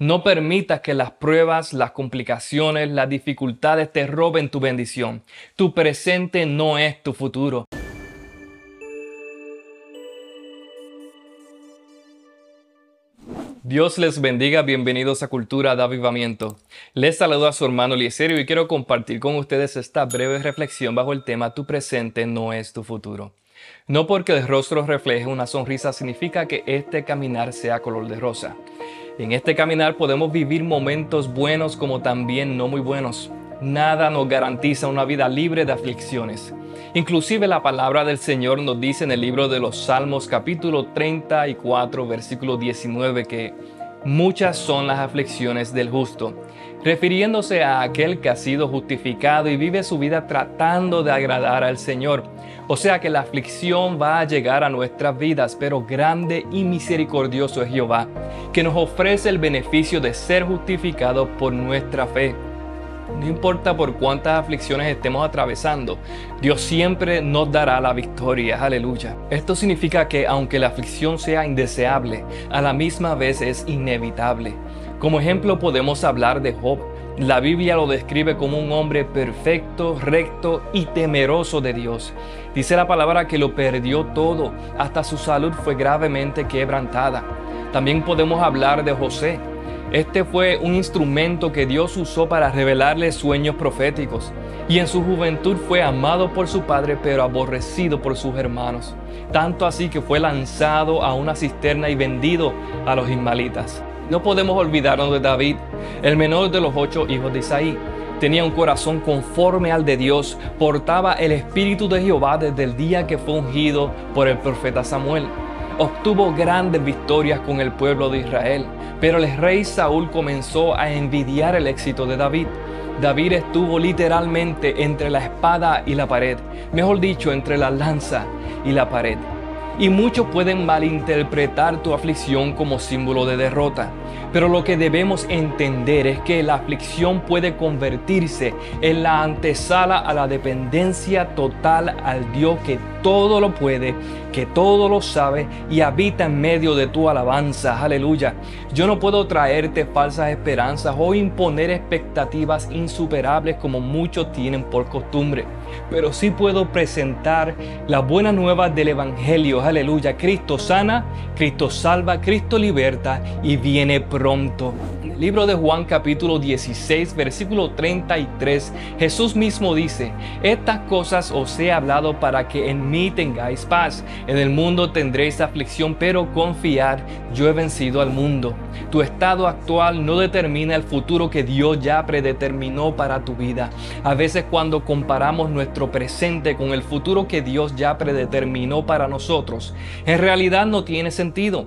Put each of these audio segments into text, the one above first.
No permitas que las pruebas, las complicaciones, las dificultades te roben tu bendición. Tu presente no es tu futuro. Dios les bendiga, bienvenidos a Cultura de Avivamiento. Les saludo a su hermano Eliezerio y quiero compartir con ustedes esta breve reflexión bajo el tema Tu presente no es tu futuro. No porque el rostro refleje una sonrisa significa que este caminar sea color de rosa. En este caminar podemos vivir momentos buenos como también no muy buenos. Nada nos garantiza una vida libre de aflicciones. Inclusive la palabra del Señor nos dice en el libro de los Salmos capítulo 34 versículo 19 que muchas son las aflicciones del justo, refiriéndose a aquel que ha sido justificado y vive su vida tratando de agradar al Señor. O sea que la aflicción va a llegar a nuestras vidas, pero grande y misericordioso es Jehová, que nos ofrece el beneficio de ser justificados por nuestra fe. No importa por cuántas aflicciones estemos atravesando, Dios siempre nos dará la victoria. Aleluya. Esto significa que aunque la aflicción sea indeseable, a la misma vez es inevitable. Como ejemplo podemos hablar de Job. La Biblia lo describe como un hombre perfecto, recto y temeroso de Dios. Dice la palabra que lo perdió todo, hasta su salud fue gravemente quebrantada. También podemos hablar de José. Este fue un instrumento que Dios usó para revelarle sueños proféticos. Y en su juventud fue amado por su padre, pero aborrecido por sus hermanos. Tanto así que fue lanzado a una cisterna y vendido a los ismalitas. No podemos olvidarnos de David, el menor de los ocho hijos de Isaí. Tenía un corazón conforme al de Dios, portaba el Espíritu de Jehová desde el día que fue ungido por el profeta Samuel. Obtuvo grandes victorias con el pueblo de Israel, pero el rey Saúl comenzó a envidiar el éxito de David. David estuvo literalmente entre la espada y la pared, mejor dicho, entre la lanza y la pared. Y muchos pueden malinterpretar tu aflicción como símbolo de derrota. Pero lo que debemos entender es que la aflicción puede convertirse en la antesala a la dependencia total al Dios que todo lo puede, que todo lo sabe y habita en medio de tu alabanza. Aleluya. Yo no puedo traerte falsas esperanzas o imponer expectativas insuperables como muchos tienen por costumbre. Pero sí puedo presentar las buenas nuevas del Evangelio. Aleluya. Cristo sana, Cristo salva, Cristo liberta y viene pronto. libro de Juan capítulo 16 versículo 33 Jesús mismo dice, estas cosas os he hablado para que en mí tengáis paz. En el mundo tendréis aflicción, pero confiar, yo he vencido al mundo. Tu estado actual no determina el futuro que Dios ya predeterminó para tu vida. A veces cuando comparamos nuestro presente con el futuro que Dios ya predeterminó para nosotros, en realidad no tiene sentido.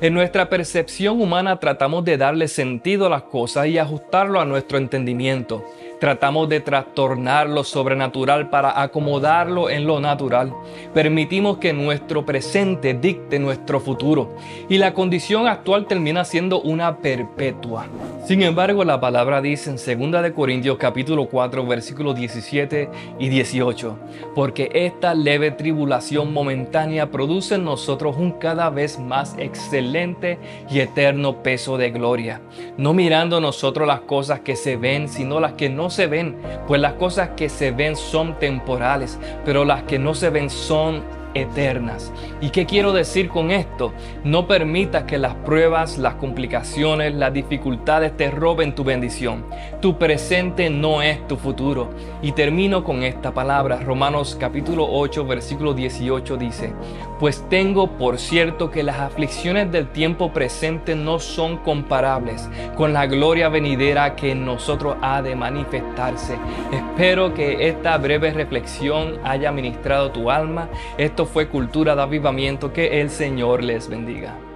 En nuestra percepción humana tratamos de darle sentido a las cosas y ajustarlo a nuestro entendimiento. Tratamos de trastornar lo sobrenatural para acomodarlo en lo natural. Permitimos que nuestro presente dicte nuestro futuro y la condición actual termina siendo una perpetua. Sin embargo, la palabra dice en 2 de Corintios capítulo 4 versículos 17 y 18, porque esta leve tribulación momentánea produce en nosotros un cada vez más excelente y eterno peso de gloria, no mirando nosotros las cosas que se ven, sino las que no se ven, pues las cosas que se ven son temporales, pero las que no se ven son eternas. ¿Y qué quiero decir con esto? No permitas que las pruebas, las complicaciones, las dificultades te roben tu bendición. Tu presente no es tu futuro. Y termino con esta palabra. Romanos capítulo 8 versículo 18 dice, pues tengo por cierto que las aflicciones del tiempo presente no son comparables con la gloria venidera que en nosotros ha de manifestarse. Espero que esta breve reflexión haya ministrado tu alma. Fue Cultura de Avivamiento. Que el Señor les bendiga.